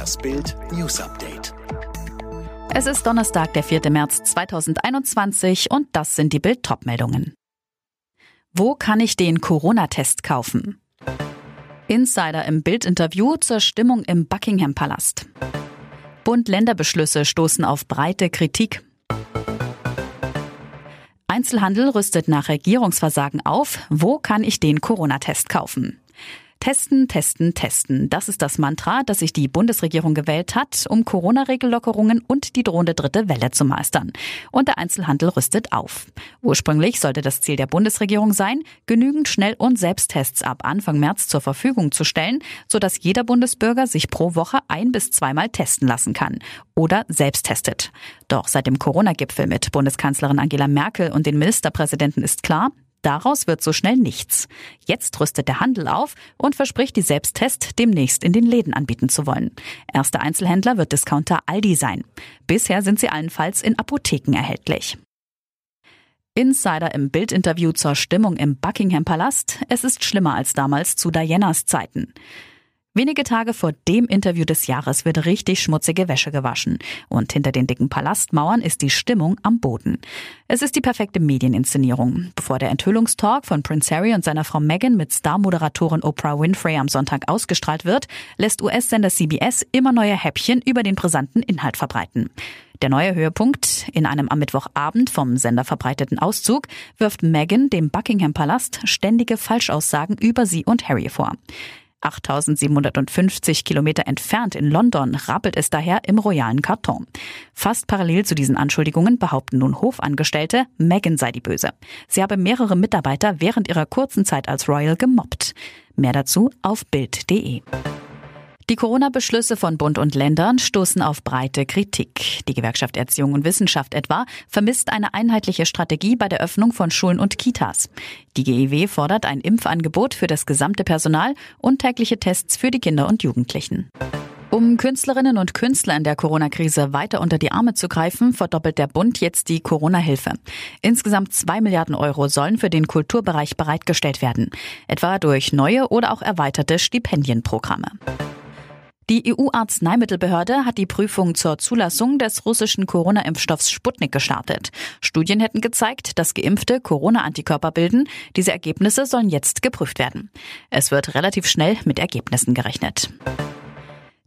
Das Bild News Update. Es ist Donnerstag, der 4. März 2021 und das sind die Bild meldungen Wo kann ich den Corona-Test kaufen? Insider im Bild-Interview zur Stimmung im Buckingham Palast. Bund-Länder-Beschlüsse stoßen auf breite Kritik. Einzelhandel rüstet nach Regierungsversagen auf. Wo kann ich den Corona-Test kaufen? Testen, testen, testen. Das ist das Mantra, das sich die Bundesregierung gewählt hat, um Corona-Regellockerungen und die drohende dritte Welle zu meistern. Und der Einzelhandel rüstet auf. Ursprünglich sollte das Ziel der Bundesregierung sein, genügend Schnell- und Selbsttests ab Anfang März zur Verfügung zu stellen, sodass jeder Bundesbürger sich pro Woche ein bis zweimal testen lassen kann oder selbst testet. Doch seit dem Corona-Gipfel mit Bundeskanzlerin Angela Merkel und den Ministerpräsidenten ist klar, Daraus wird so schnell nichts. Jetzt rüstet der Handel auf und verspricht, die Selbsttest demnächst in den Läden anbieten zu wollen. Erster Einzelhändler wird Discounter Aldi sein. Bisher sind sie allenfalls in Apotheken erhältlich. Insider im Bildinterview zur Stimmung im Buckingham Palast. Es ist schlimmer als damals zu Dianas Zeiten. Wenige Tage vor dem Interview des Jahres wird richtig schmutzige Wäsche gewaschen. Und hinter den dicken Palastmauern ist die Stimmung am Boden. Es ist die perfekte Medieninszenierung. Bevor der Enthüllungstalk von Prince Harry und seiner Frau Meghan mit Star-Moderatorin Oprah Winfrey am Sonntag ausgestrahlt wird, lässt US-Sender CBS immer neue Häppchen über den brisanten Inhalt verbreiten. Der neue Höhepunkt in einem am Mittwochabend vom Sender verbreiteten Auszug wirft Meghan dem Buckingham Palast ständige Falschaussagen über sie und Harry vor. 8750 Kilometer entfernt in London rappelt es daher im royalen Karton. Fast parallel zu diesen Anschuldigungen behaupten nun Hofangestellte, Meghan sei die Böse. Sie habe mehrere Mitarbeiter während ihrer kurzen Zeit als Royal gemobbt. Mehr dazu auf Bild.de. Die Corona-Beschlüsse von Bund und Ländern stoßen auf breite Kritik. Die Gewerkschaft Erziehung und Wissenschaft etwa vermisst eine einheitliche Strategie bei der Öffnung von Schulen und Kitas. Die GEW fordert ein Impfangebot für das gesamte Personal und tägliche Tests für die Kinder und Jugendlichen. Um Künstlerinnen und Künstler in der Corona-Krise weiter unter die Arme zu greifen, verdoppelt der Bund jetzt die Corona-Hilfe. Insgesamt zwei Milliarden Euro sollen für den Kulturbereich bereitgestellt werden, etwa durch neue oder auch erweiterte Stipendienprogramme. Die EU-Arzneimittelbehörde hat die Prüfung zur Zulassung des russischen Corona-Impfstoffs Sputnik gestartet. Studien hätten gezeigt, dass Geimpfte Corona-Antikörper bilden. Diese Ergebnisse sollen jetzt geprüft werden. Es wird relativ schnell mit Ergebnissen gerechnet.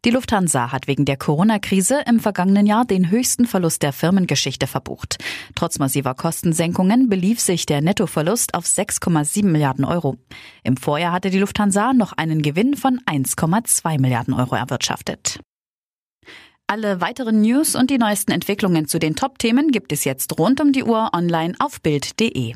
Die Lufthansa hat wegen der Corona-Krise im vergangenen Jahr den höchsten Verlust der Firmengeschichte verbucht. Trotz massiver Kostensenkungen belief sich der Nettoverlust auf 6,7 Milliarden Euro. Im Vorjahr hatte die Lufthansa noch einen Gewinn von 1,2 Milliarden Euro erwirtschaftet. Alle weiteren News und die neuesten Entwicklungen zu den Top-Themen gibt es jetzt rund um die Uhr online auf Bild.de.